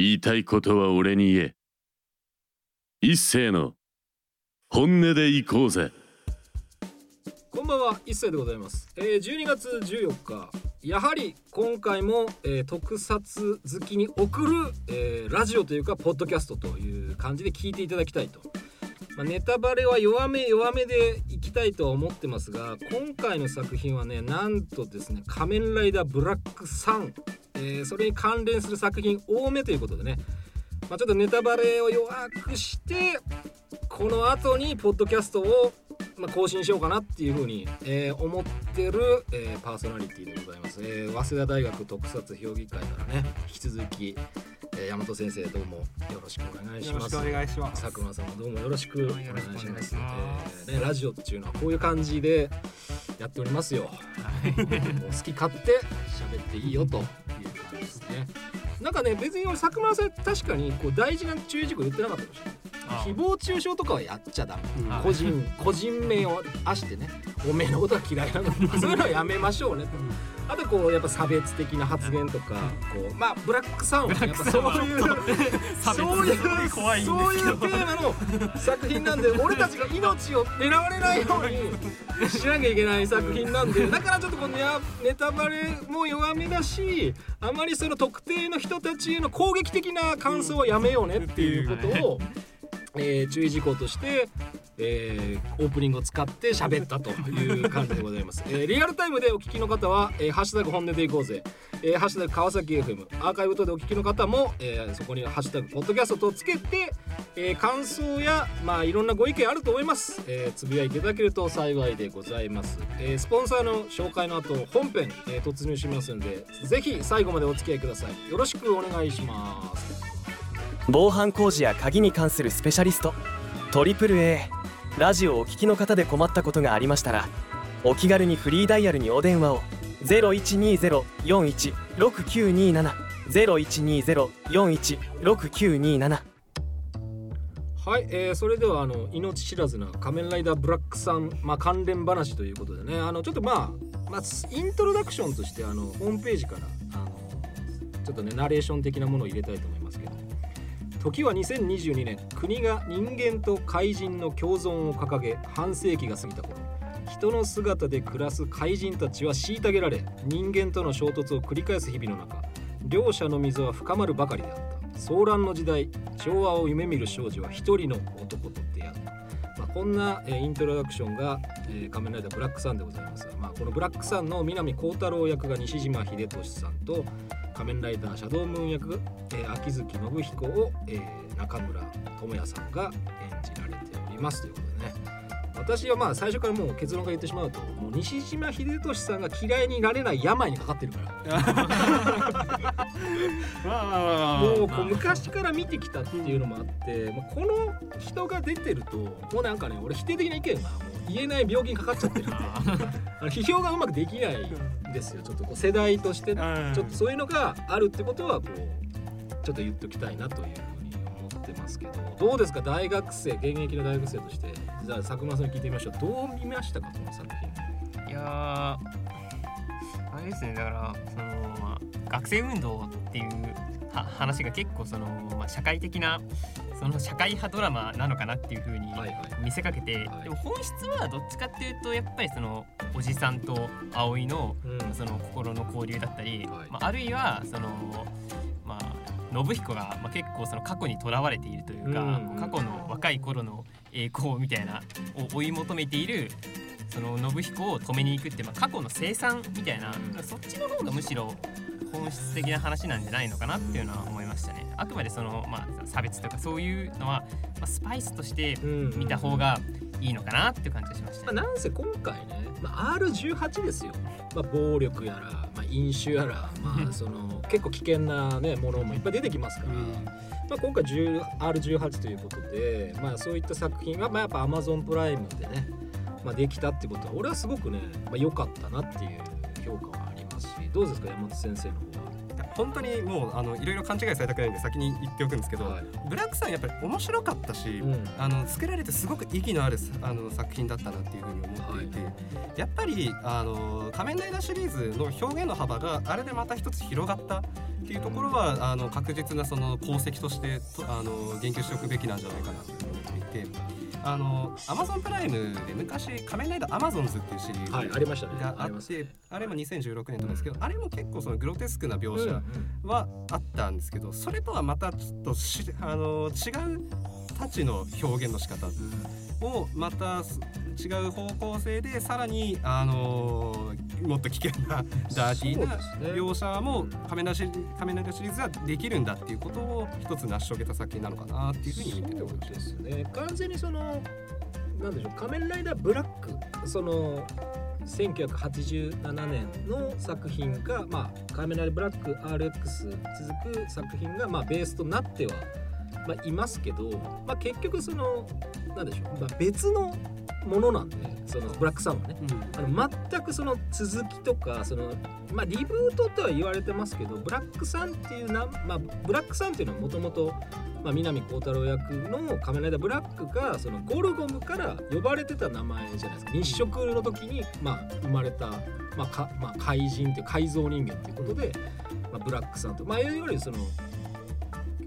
言いたいことは俺に言え。一斉の本音で行こうぜ。こんばんは一斉でございます、えー、12月14日。やはり今回も、えー特撮好きに送る、えーラジオというかポッドキャストという感じで聞いていただきたいと、まあ、ネタバレは弱め弱めでいきたいとは思ってますが今回の作品はねなんとですね「仮面ライダーブラックサン」えーそれに関連する作品多めということでね、まあ、ちょっとネタバレを弱くしてこの後にポッドキャストを、まあ、更新しようかなっていうふうに、えー思ってる、えーパーソナリティでございます、えー早稲田大学特撮評議会からね引き続き、えー、大和先生どうもよろしくお願いします。よろしくお願いします。佐久間さんもどうもよろしくお願いします。しえーね、ラジオっていうのはこういう感じでやっておりますよ。もう好き勝手喋っていいよとね。なんかね別に俺佐久間さん確かにこう大事な注意事項言ってなかったかもしれない。あ誹謗中傷とかはやっちゃダメ。あ個人個人名をあしてね。おめえのことは嫌いなの そういうのはやめましょうねと。あとこうやっぱ差別的な発言とかこうまあブラックサウンはやっぱそういうそういうそういうテーマの作品なんで俺たちが命を狙われないようにしなきゃいけない作品なんでだからちょっとこのネネタバレも弱めだしあまりその特定の人たちへの攻撃的な感想はやめようねっていうことを、えー注意事項として、えーオープニングを使って喋ったという感じでございます、えーリアルタイムでお聞きの方は「えーハッシュタグ本音でいこうぜ」えーハッシュタグ川崎 FM」アーカイブ等でお聞きの方も、えーそこに「ハッシュタグポッドキャスト」とつけて、えー感想やまあいろんなご意見あると思います、えつぶやいていただけると幸いでございます、えースポンサーの紹介の後本編、えー突入しますのでぜひ最後までお付き合いください。よろしくお願いします。防犯工事や鍵に関するスペシャリストトリプル a ラジオをお聞きの方で困ったことがありましたらお気軽にフリーダイヤルにお電話を0120-416927 0120-416927はい、えーそれではあの命知らずな仮面ライダーブラックさん、まあ、関連話ということでねあのちょっとまあ、まあ、イントロダクションとしてあのホームページからあのちょっとねナレーション的なものを入れたいと思いますけど時は2022年国が人間と怪人の共存を掲げ半世紀が過ぎた頃。人の姿で暮らす怪人たちは虐げられ人間との衝突を繰り返す日々の中両者の溝は深まるばかりであった。騒乱の時代調和を夢見る少女は一人の男と、こんな、えイントロダクションが、え仮面ライダーブラックサンでございます。が、まあ、このブラックサンの南光太郎役が西島秀俊さんと仮面ライダーシャドームーン役、え秋月信彦を、え中村智也さんが演じられております。ということでね。私はまあ最初からもう結論から言ってしまうともう西島秀俊さんが嫌いになれない病にかかってるから。もうこう昔から見てきたっていうのもあって、もうこの人が出てるともうなんかね俺否定的な意見がもう言えない病気にかかっちゃってるんでああの批評がうまくできないんですよ。ちょっとこう世代としてちーょっとそういうのがあるってことはこうちょっと言っときたいなというってますけどどうですか？大学生現役の大学生として。じゃあ佐久間さんに聞いてみましょう。どう見ましたかこの作品。いやーあれですね。だからその、まあ、学生運動っていうは話が結構その、まあ、社会的なその社会派ドラマなのかなっていう風にはいはい。見せかけて、はい。でも本質はどっちかっていうとやっぱりそのおじさんと葵のうん。その心の交流だったり、はい。まあ、あるいはそのまあ信彦が、まあ、結構その過去にとらわれているというか、うん過去の若い頃の栄光みたいなを追い求めているその信彦を止めに行くって、まあ、過去の生産みたいな、うんそっちの方がむしろ本質的な話なんじゃないのかなっていうのは思いましたね。あくまでその、まあ、差別とかそういうのは、まあ、スパイスとしてうん見た方がいいのかなっていう感じがしましたね。まあ、なんせ今回ね、まあ、R18 ですよ、まあ、暴力やら、まあ、飲酒やら、まあ、その結構危険な、ね、ものもいっぱい出てきますから、まあ、今回10 R18 ということで、まあ、そういった作品が、まあ、やっぱ Amazon プライムでね、まあ、できたってことは俺はすごくね、まあ、良かったなっていう評価はありますしどうですか山本先生の方は？本当にもうあのいろいろ勘違いされたくないんで先に言っておくんですけど、はいブラックさんやっぱり面白かったし、うんあの作られてすごく意義のあるあの作品だったなっていうふうに思っていて、やっぱりあの仮面ライダーシリーズの表現の幅があれでまた一つ広がったっていうところはあの確実なその功績としてとあの言及しておくべきなんじゃないかなと思っていて。あのアマゾンプライムで昔「仮面ライダーアマゾンズ」っていうシリーズはいありましたね。があっありますてあれも2016年とかですけどあれも結構そのグロテスクな描写はあったんですけどそれとはまたちょっとしあの違うたちの表現の仕方をまたす違う方向性でさらにあのもっと危険な ダーティーな描写もうん仮面ライダーシ仮面ライダーシリーズはできるんだっていうことを一つ成し遂げた作品なのかなっていうふうに見てて思います。ね。完全にそのなんでしょう仮面ライダーブラックその1987年の作品が、まあ、仮面ライダーブラック RX 続く作品が、まあ、ベースとなっては、まあ、いますけど、まあ、結局そのなんでしょう、まあ、別のものなんでそのブラックさんはね。あの全くその続きとかその、まあ、リブートとは言われてますけどブラックさんっていうな、まあ、ブラックさんっていうのはもともと南光太郎役の仮面ライダーブラックがそのゴルゴムから呼ばれてた名前じゃないですか。日食の時に、まあ、生まれた、まあかまあ、怪人っていう改造人間っていうことで、まあ、ブラックさんと、まあ、いわゆるその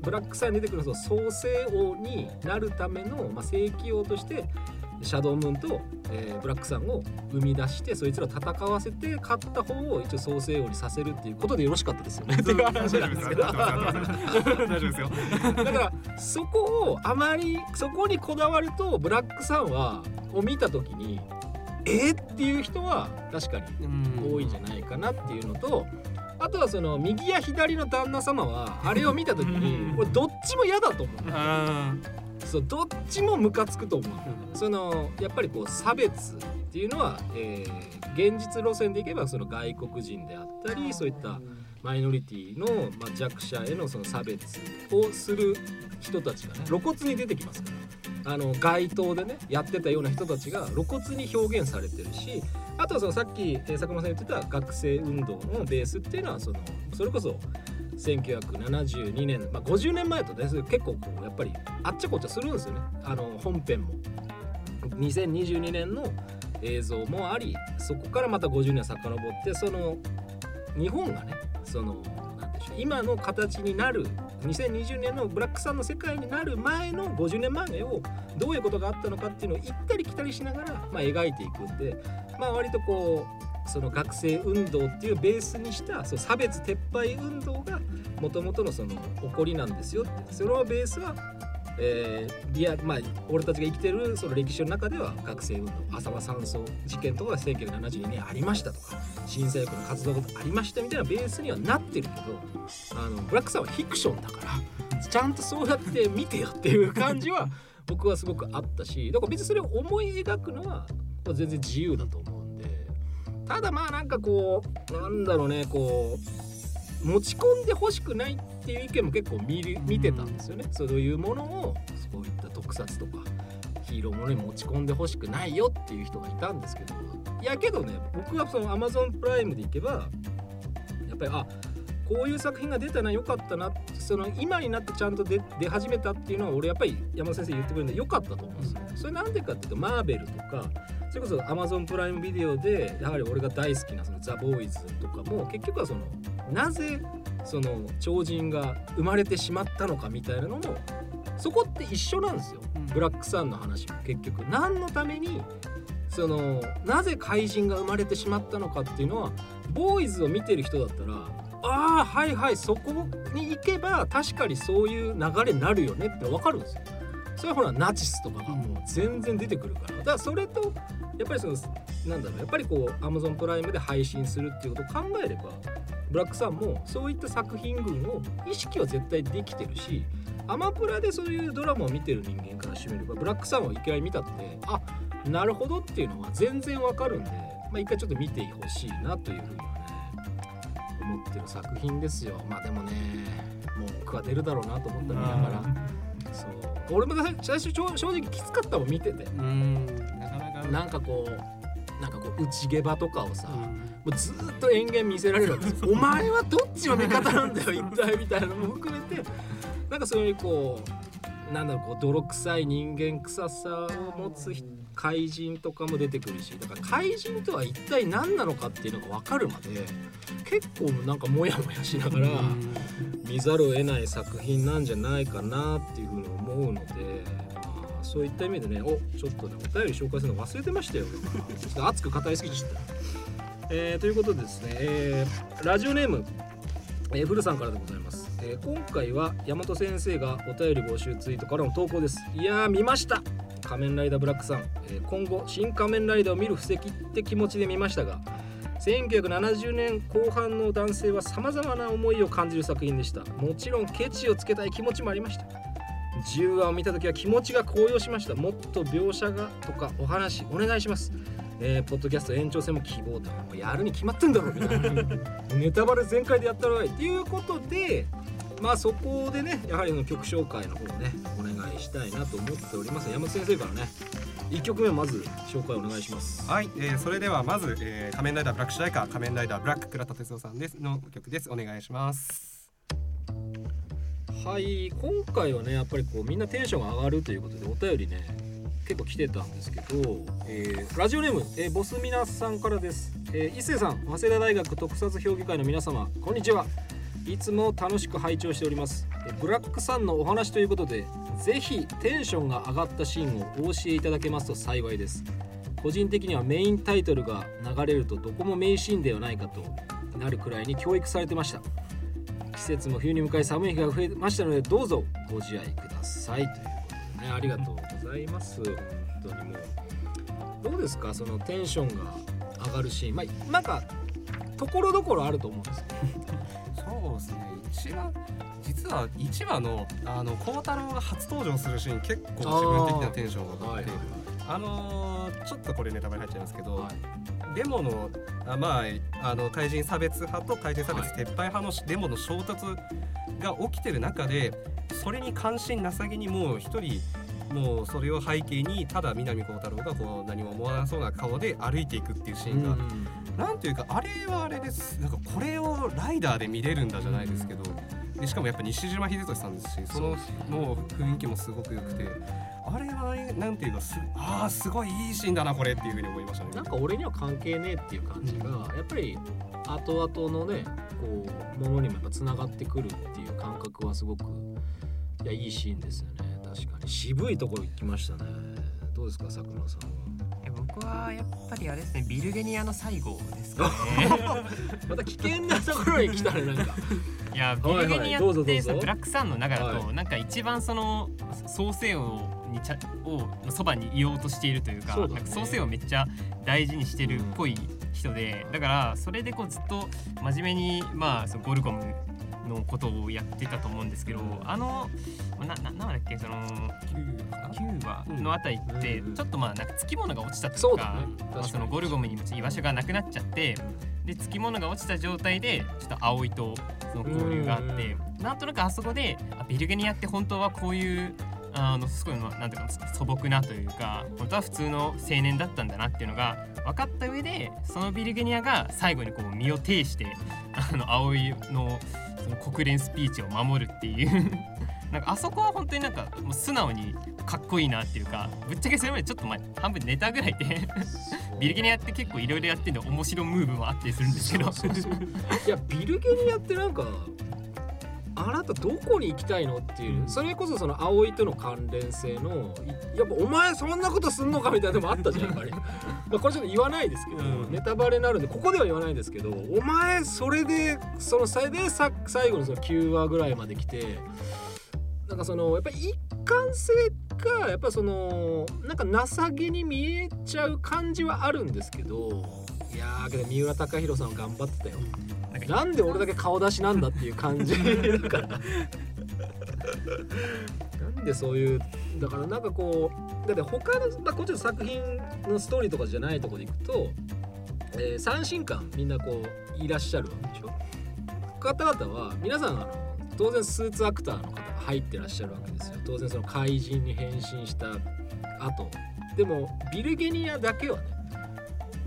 ブラックさんに出てくるその創世王になるための、まあ、正規王としてシャドウムーンと、えーブラックさんを生み出してそいつらを戦わせて勝った方を一応創世王にさせるっていうことでよろしかったですよね。っていう話なんですけど。大丈夫です。よ。だからそこをあまりそこにこだわるとブラックさんはを見た時にえー？っていう人は確かに多いんじゃないかなっていうのとあとはその右や左の旦那様はあれを見た時にこれどっちも嫌だと思う。あそうどっちもムカつくと思う。そのやっぱりこう差別っていうのは、えー現実路線でいけばその外国人であったりそういったマイノリティの、まあ、弱者へのその差別をする人たちがね露骨に出てきますから。あの街頭でねやってたような人たちが露骨に表現されてるしあとはそのさっき、えー佐久間さん言ってた学生運動のベースっていうのはそのそれこそ1972年、まあ、50年前とね結構こうやっぱりあっちゃこっちゃするんですよねあの本編も。2022年の映像もありそこからまた50年遡ってその日本がねそのなでしょう今の形になる2020年のブラックさんの世界になる前の50年前をどういうことがあったのかっていうのを行ったり来たりしながら、まあ、描いていくんで、まあ、割とこうその学生運動っていうベースにしたその差別撤廃運動がもともとのその起こりなんですよって。そのベースはえーリアまあ俺たちが生きてるその歴史の中では学生運動浅間山荘事件とか1972年ありましたとか新左翼の活動がありましたみたいなベースにはなってるけどあのブラックさんはフィクションだからちゃんとそうやって見てよっていう感じは僕はすごくあったしだから別にそれを思い描くのは全然自由だと思うんでただまあなんかこうなんだろうねこう持ち込んでほしくないっていう意見も結構見る見てたんですよね。そういうものをそういった特撮とかヒーローものに持ち込んでほしくないよっていう人がいたんですけどいやけどね僕はその Amazon プライムでいけばやっぱりあこういう作品が出たなよかったなその今になってちゃんと出出始めたっていうのは俺やっぱり山田先生言ってくれるんでよかったと思うんですよ。それなんでかっていうとマーベルとかそれこそ Amazon プライムビデオでやはり俺が大好きなそのザ・ボーイズとかも結局はそのなぜその超人が生まれてしまったのかみたいなのもそこって一緒なんですよ。ブラックさんの話も結局何のためにそのなぜ怪人が生まれてしまったのかっていうのはボーイズを見てる人だったらああはいはいそこに行けば確かにそういう流れになるよねって分かるんですよ。それはほらナチスとかがもう全然出てくるからだからそれとやっぱりそのなんだろうやっぱりこう Amazon プライムで配信するっていうことを考えればブラックさんもそういった作品群を意識は絶対できてるしアマプラでそういうドラマを見てる人間からしてみればブラックさんを一回見たってあなるほどっていうのは全然わかるんで、まあ、一回ちょっと見てほしいなというふうにはね思ってる作品ですよ。まあでもねもう僕は出るだろうなと思ったら見ながら。そう。俺も最初正正直きつかったもん見てて。うん。なんかこうなんかこう内ゲバとかをさ、もうずっと延々見せられるわけです。よお前はどっちの味方なんだよ一体みたいなのも含めてなんかそういうこうなんだろうこう泥臭い人間臭さを持つ人怪人とかも出てくるしだから怪人とは一体何なのかっていうのが分かるまで結構なんかモヤモヤしながら見ざるを得ない作品なんじゃないかなっていうふうに思うので、まあ、そういった意味でねおちょっとねお便り紹介するの忘れてましたよちょっと熱く語りすぎちゃった。えーということでですね、えーラジオネーム、えー、古さんからでございます、えー今回は大和先生がお便り募集ツイートからの投稿です。いやー見ました。仮面ライダーブラックさん、えー今後新仮面ライダーを見る布石って気持ちで見ましたが1970年後半の男性はさまざまな思いを感じる作品でした。もちろんケチをつけたい気持ちもありました。10話を見た時は気持ちが高揚しました。もっと描写がとかお話お願いします。えーポッドキャスト延長戦も希望だもうやるに決まってんだろみたいな。ネタバレ全開でやったらいいっていうことでまあそこでねやはりあの曲紹介の方をねお願いしたいなと思っております。山本先生からね1曲目まず紹介お願いします。はい、えー、それではまず、えー、仮面ライダーブラック主題歌仮面ライダーブラック倉田哲夫さんですの曲です。お願いします。はい今回はねやっぱりこうみんなテンションが上がるということでお便りね結構来てたんですけど、えーラジオネーム、えーボスミナさんからです、えー、伊勢さん早稲田大学特撮評議会の皆様こんにちは。いつも楽しく拝聴しております。ブラックさんのお話ということでぜひテンションが上がったシーンをお教えいただけますと幸いです。個人的にはメインタイトルが流れるとどこも名シーンではないかとなるくらいに教育されてました。季節も冬に向かい寒い日が増えましたのでどうぞご自愛ください。ということでねありがとう。ざいます。本当にもう。どうですか？そのテンションが上がるシーン。まあなんかところどころあると思うんですよ。そうですね。一番実は1話のあの孝太郎が初登場するシーン結構自分的なテンションが上がってはいあのーちょっとこれネタバレ入っちゃいますけど、はい。デモのあまああの怪人差別派と怪人差別撤廃派のデモの衝突が起きてる中でそれに関心なさげにもう一人もうそれを背景にただ南光太郎がこう何も思わなそうな顔で歩いていくっていうシーンが、なんというかあれはあれです。なんかこれをライダーで見れるんだじゃないですけどでしかもやっぱ西島秀俊さんですしそのもう雰囲気もすごく良くてあれはなんていうかすああすごいいいシーンだなこれっていうふうに思いましたね。なんか俺には関係ねえっていう感じがやっぱり後々のねこうものにもやっぱつながってくるっていう感覚はすごくいやいいシーンですよね確かに。渋いところ行きましたね。どうですか佐久間さんは？え僕はやっぱりあれですねビルゲニアの最後ですかね。また危険なところに来たねなんか。いやビはい。ルゲニアってそのブラックサンの中だと、はい。なんか一番その創世王にちゃをそばにいようとしているというかそうだね。なんか創世王をめっちゃ大事にしてるっぽい人で、だからそれでこうずっと真面目にまあそのゴルゴムのことをやってたと思うんですけどあのなななんだっけその9話のあたりってうんちょっとまあなんかつきものが落ちたというかそのゴルゴムに居場所がなくなっちゃってでつきものが落ちた状態でちょっと葵とその交流があってなんとなくあそこであビルゲニアって本当はこういうあのすごいなんていうか素朴なというか本当は普通の青年だったんだなっていうのが分かった上でそのビルゲニアが最後にこう身を挺してあの葵のその国連スピーチを守るっていう なんかあそこは本当になんかもう素直にかっこいいなっていうかぶっちゃけそれまでちょっと前半分ネタぐらいで ビルゲニアって結構いろいろやってんで面白ムーブもあったりするんですけど。いやビルゲニアってなんかあなたどこに行きたいのっていうそれこそその葵との関連性のいやっぱお前そんなことすんのかみたいなのもあったじゃんやっぱり。まあこれちょっと言わないですけど、うん。ネタバレになるんでここでは言わないですけどお前それでその際でさ最後のその9話ぐらいまで来てなんかそのやっぱり一貫性がやっぱそのなんか情けに見えちゃう感じはあるんですけどいやーけど三浦貴大さんは頑張ってたよなんで俺だけ顔出しなんだっていう感じ。だか。らなんでそういうだからなんかこうだって他の、まあ、こっちの作品のストーリーとかじゃないところでいくと、えー、三神官みんなこういらっしゃるわけでしょ？方々は皆さんあの当然スーツアクターの方が入ってらっしゃるわけですよ。当然その怪人に変身した後。でもビルゲニアだけはね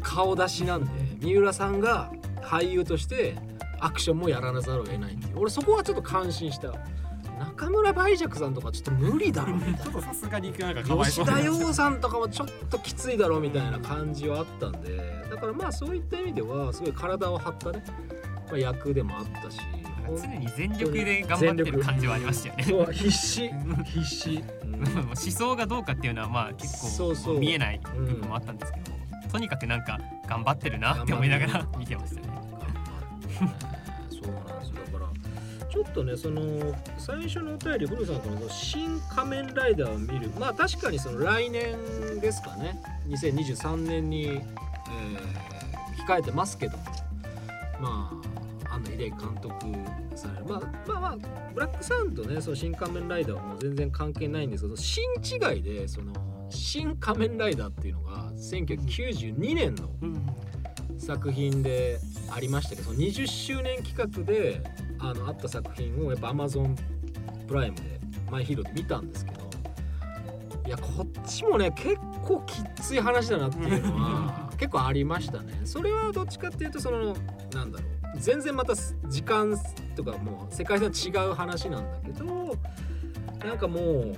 顔出しなんで三浦さんが俳優としてアクションもやらなざるを得ないっていう。俺そこはちょっと感心した。中村梅雀さんとかちょっと無理だろみたいな。ちょっとさすがになんかかわいそう吉田羊さんとかもちょっときついだろうみたいな感じはあったんで。だからまあそういった意味ではすごい体を張ったね、まあ、役でもあったし。常に全力で頑張ってる感じはありましたよね。そう必死。必死、うん。思想がどうかっていうのはまあ結構そうそう。見えない部分もあったんですけど、とにかくなんか頑張ってるなって思いながら見てましたね。そうなんですよ。だからちょっとねその最初のお便り古さんからの「新仮面ライダー」を見る。まあ確かにその来年ですかね。2023年に、えー控えてますけどまあ安野秀明監督される。まあまあまあブラックサウンドねその新仮面ライダーはもう全然関係ないんですけど新違いでその新仮面ライダーっていうのが1992年の作品でありましたけどその20周年企画であのあった作品をやっぱ Amazon プライムでマイヒーローで見たんですけどいやこっちもね結構きっつい話だなっていうのは 結構ありましたね。それはどっちかっていうとそのなんだろう。全然また時間とかもう世界線違う話なんだけどなんかもう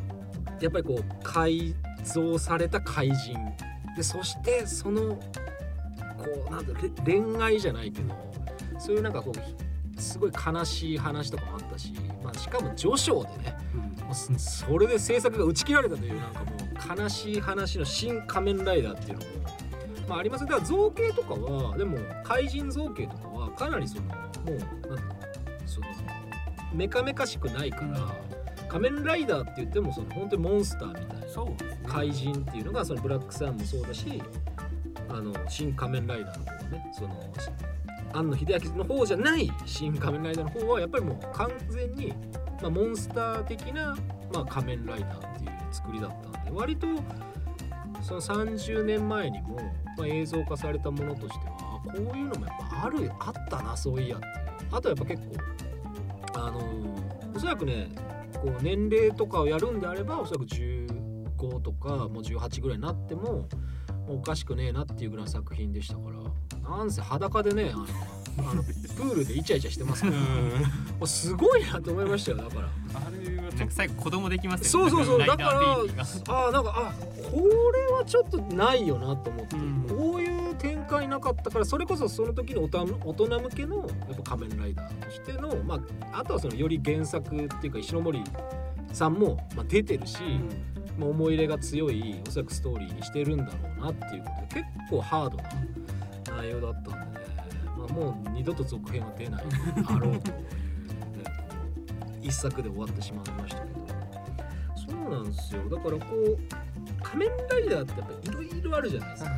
やっぱりこう改造された怪人。でそしてそのこうなんだ恋愛じゃないけどそういうなんかこうすごい悲しい話とかもあったし、まあ、しかも序章でねもうそそれで制作が打ち切られたというなんかもう悲しい話の「新仮面ライダー」っていうのも、まあ、ありますだから造形とかはでも怪人造形とかはかなりそのもうなんだろうそのメカメカしくないから仮面ライダーって言ってもその本当にモンスターみたいな怪人っていうのがそのブラックサンもそうだしあの新仮面ライダーの方はねその庵野秀明の方じゃない新仮面ライダーの方はやっぱりもう完全に、まあ、モンスター的な、まあ、仮面ライダーっていう作りだったんで割とその30年前にも、まあ、映像化されたものとしてはこういうのもやっぱあるあったなそういやってあとはやっぱ結構あのおそらくねこう年齢とかをやるんであればおそらく15とかもう18ぐらいになってもおかしくねえなっていうぐらいの作品でしたから。なんせ裸でねあのあのプールでイチャイチャしてますから。もうすごいなと思いましたよだから。あれはなんか最後子供できますよそうそうそうだから。あーなんかあこれはちょっとないよなと思って、うん。こういう展開なかったからそれこそその時の大人向けのやっぱ仮面ライダーとしてのまああとはそのより原作っていうか石ノ森さんも、まあ、出てるし、まあ、思い入れが強いおそらくストーリーにしてるんだろうなっていうことで結構ハードな内容だったんでね、まあ、もう二度と続編は出ないだろうというねこう一作で終わってしまいましたけど。そうなんですよ。だからこう仮面ライダーってやっぱいろいろあるじゃないですか。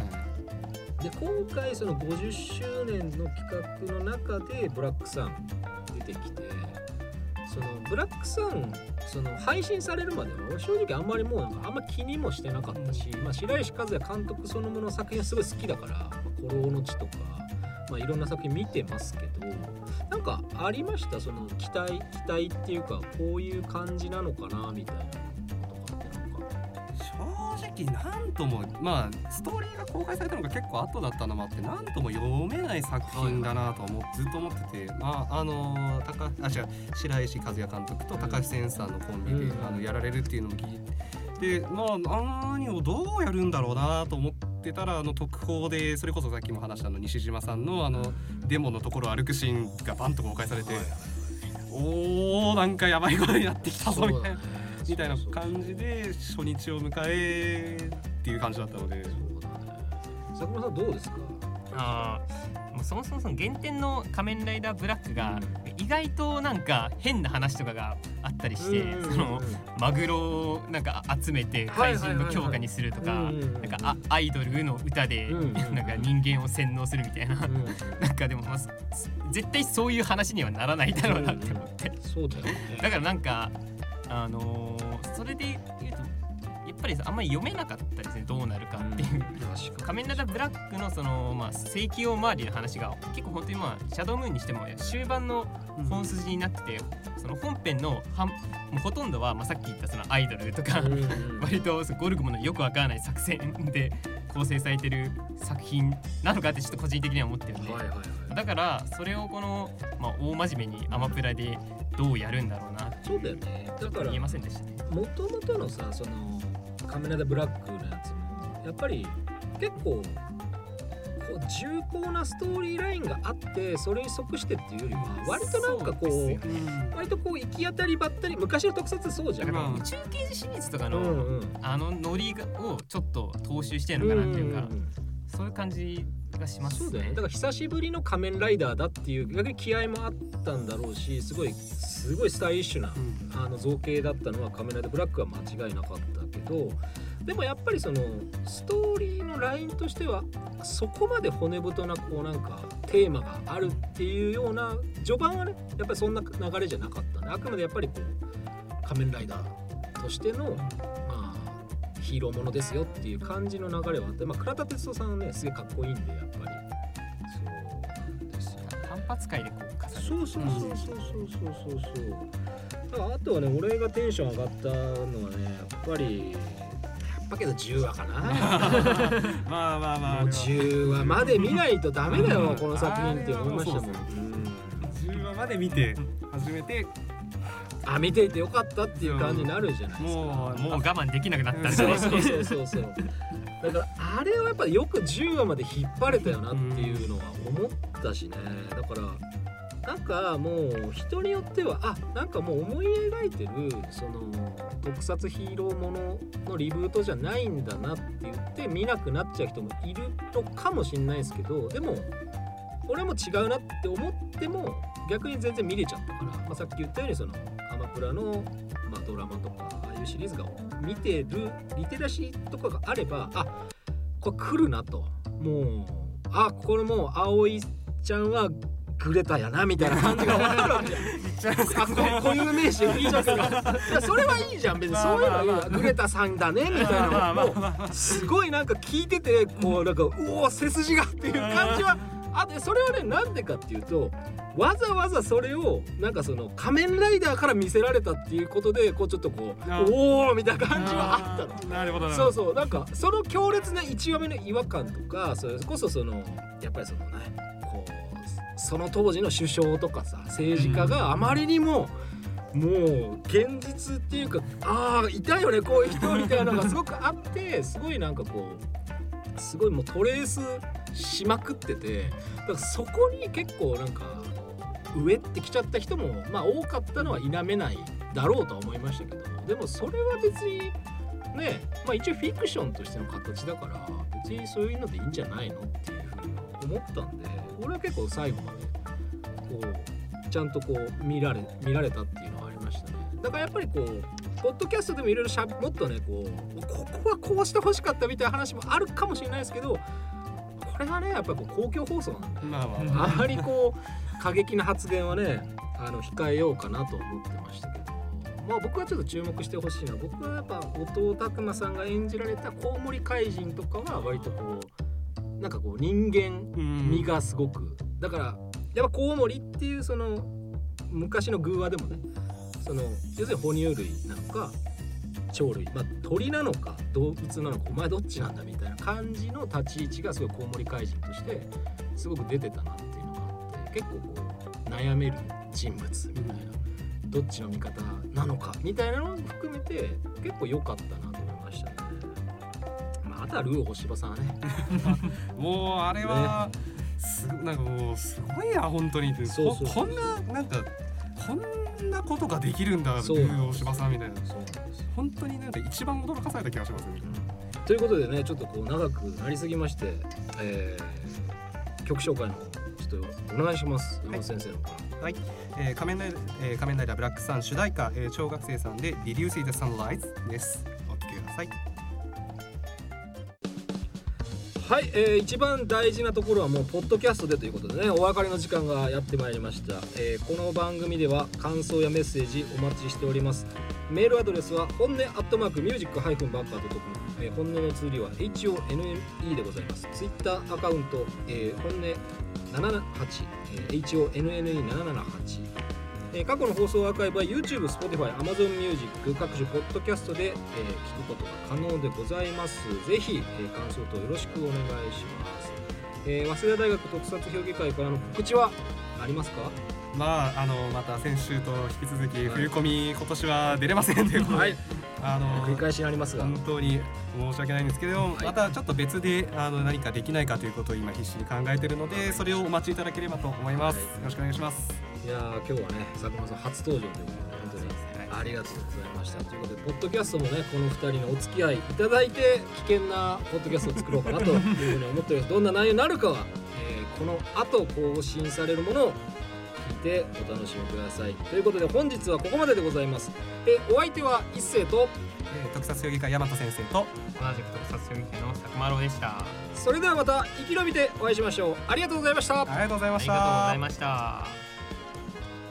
で今回その50周年の企画の中でブラックサン出てきてそのブラックサンその配信されるまでは俺正直あんまりもうなんかあんま気にもしてなかったし、まあ、白石和也監督そのものの作品はすごい好きだから「まあ古老の地」とか、まあ、いろんな作品見てますけどなんかありました？その期待期待っていうかこういう感じなのかなみたいな。正直なんともまあストーリーが公開されたのが結構後だったのもあってなんとも読めない作品だなと思っずっと思っててまああの高あ違う白石和也監督と高橋千さんのコンビで、うんあのやられるっていうのも聞いてでまあ何をどうやるんだろうなと思ってたらあの特報でそれこそさっきも話したあの西島さんのあのデモのところを歩くシーンがバンと公開されて、おーなんかやばいことになってきたぞみたいな。みたいな感じで初日を迎えっていう感じだったので。そうだね。佐久間さんどうですか？あーもうそもそもその原点の仮面ライダーブラックが意外となんか変な話とかがあったりして、そのマグロをなんか集めて怪人の強化にするとかなんかあアイドルの歌でなんか人間を洗脳するみたいななんかでもまあす絶対そういう話にはならないだろうなって思って。そうだよね。だからなんかあのーそれで言うとやっぱりあんまり読めなかったですねどうなるかっていう。仮面ライダーブラックのそのまあ正規用周りの話が結構本当にまあシャドウムーンにしても終盤の本筋になってて、その本編の半もうほとんどはまあさっき言ったそのアイドルとか、に割とゴルゴムのよくわからない作戦で構成されてる作品なのかってちょっと個人的には思ってるんで、はいはいはい。だからそれをこの、まあ、大真面目にアマプラでどうやるんだろうなってそうだよね。だから言えませんでしたね。もともとのさそのカメラでブラックのやつもやっぱり結構こう重厚なストーリーラインがあってそれに即してっていうよりは割となんかこうそうですよ割とこう行き当たりばったり昔の特撮そうじゃん、まあ宇宙刑事シリーズとかの、うんうん。あのノリがをちょっと踏襲してるのかなっていうか、んんそういう感じがしますね。そうだよね。だから久しぶりの仮面ライダーだっていう逆に気合もあったんだろうしすごいすごいスタイリッシュなあの造形だったのは仮面ライダーブラックは間違いなかったけどでもやっぱりそのストーリーのラインとしてはそこまで骨太なこうなんかテーマがあるっていうような序盤はねやっぱりそんな流れじゃなかったんであくまでやっぱりこう仮面ライダーとしてのまあヒーローものですよっていう感じの流れはあって、まあ、倉田哲人さんはねすげえかっこいいんでやっぱり。そうですよ反発界でこうそうそうそうそうそうそうそうそう。だからあとはね俺がテンション上がったのはねやっぱりぱけど10話かな。まあまあまあ。もう10話まで見ないとダメだよこの作品って思いましたも。んあれはうん。10話まで見て初めて。あ見ていてよかったっていう感じになるじゃないですか。もうもう我慢できなくなったんでそうそうそうそう。そうだからあれはやっぱりよく10話まで引っ張れたよなっていうのは思ったしね。だからなんかもう人によってはあなんかもう思い描いてるその特撮ヒーローもののリブートじゃないんだなって言って見なくなっちゃう人もいるのかもしれないですけどでも俺も違うなって思っても逆に全然見れちゃったから、まあ、さっき言ったようにそのアマプラの、まあ、ドラマとかああいうシリーズが見てるリテラシーとかがあればあこれ来るなと。もうあこれもう葵ちゃんはグレタやなみたいな感じが分かるわけ。じゃん。あこ固有名詞言っちゃうけどいやそれはいいじゃん別に。そういうのはいいわグレタさんだねみたいなのもうすごいなんか聞いててこうなんかうお背筋がっていう感じはあでそれはねなんでかっていうとわざわざそれをなんかその仮面ライダーから見せられたっていうことでこうちょっとこうあおおみたいな感じはあったの。なるほどそうそう。なんかその強烈な1話目の違和感とかそれこそそのやっぱりそのねその当時の首相とかさ政治家があまりにも、もう現実っていうかああいたよねこういう人みたいなのがすごくあって すごいなんかこうすごいもうトレースしまくっててだからそこに結構なんか上ってきちゃった人もまあ多かったのは否めないだろうとは思いましたけどでもそれは別にねまあ一応フィクションとしての形だから別にそういうのでいいんじゃないのっていうふうに思ったんで俺は結構最後までこうちゃんとこう見られ見られたっていうのはありましたね。だからやっぱりこうポッドキャストでもいろいろしゃべもっとねこうここはこうしてほしかったみたいな話もあるかもしれないですけどこれはねやっぱりこう公共放送なんでまあまあまりこう過激な発言はねあの控えようかなと思ってましたけど。まあ僕はちょっと注目してほしいのは僕はやっぱ後藤拓馬さんが演じられたコウモリ怪人とかは割とこうなんかこう人間うん。味がすごくだからやっぱコウモリっていうその昔の偶話でもねその要するに哺乳類なのか鳥類まあ鳥なのか動物なのかお前どっちなんだみたいな感じの立ち位置がすごいコウモリ怪人としてすごく出てたなっていうのがあって結構こう悩める人物みたいなどっちの味方なのかみたいなのを含めて結構良かったなとたね。まあ、あとはルー星葉さんはねもうあれは、すなんかもうすごいや本当にそうそうそうこんななんかこんなことができるんだルそうー大柴さんみたいなな本当になんか一番驚かされた気がしますねということでねちょっとこう長くなりすぎまして、えー曲紹介のちょっとお願いします山本先生の方から、えー仮面ライダー、えー仮面ライダーブラックさん主題歌、えー、小学生さんで Did you see the sunrise ですお聴きくださいはい、えー一番大事なところはもうポッドキャストでということでねお別れの時間がやってまいりました、えーこの番組では感想やメッセージお待ちしております。メールアドレスは本音アットマークミュージックハイフンバッカードットコム、えー本音の通りは HONNE でございます。ツイッターアカウント、えー本音778、えー HONNE778 えー過去の放送アーカイブは YouTube、Spotify、Amazon Music 各種ポッドキャストで、えー聞くことが可能でございます。ぜひ、えー感想等よろしくお願いします、えー早稲田大学特撮評議会からの告知はありますか？まああのまた先週と引き続きはい。冬コミ今年は出れませんということで、はい。あの繰り返しになりますが。本当に申し訳ないんですけど、はい。またちょっと別であの何かできないかということを今必死に考えているのでそれをお待ちいただければと思います、はい。よろしくお願いしますいやー今日はね佐久間さん初登場ということで本当にありがとうございました。ということでポッドキャストもねこの2人のお付き合いいただいて危険なポッドキャストを作ろうかなというふうに思っております。どんな内容になるかは、えーこの後更新されるものを聞いてお楽しみください。ということで本日はここまででございます。えお相手は一斉とえー特撮評議会大和先生と同じく特撮評議会の佐久間郎でした。あそれではまた生き延びてお会いしましょう。ありがとうございました。ありがとうございました。りがとうございました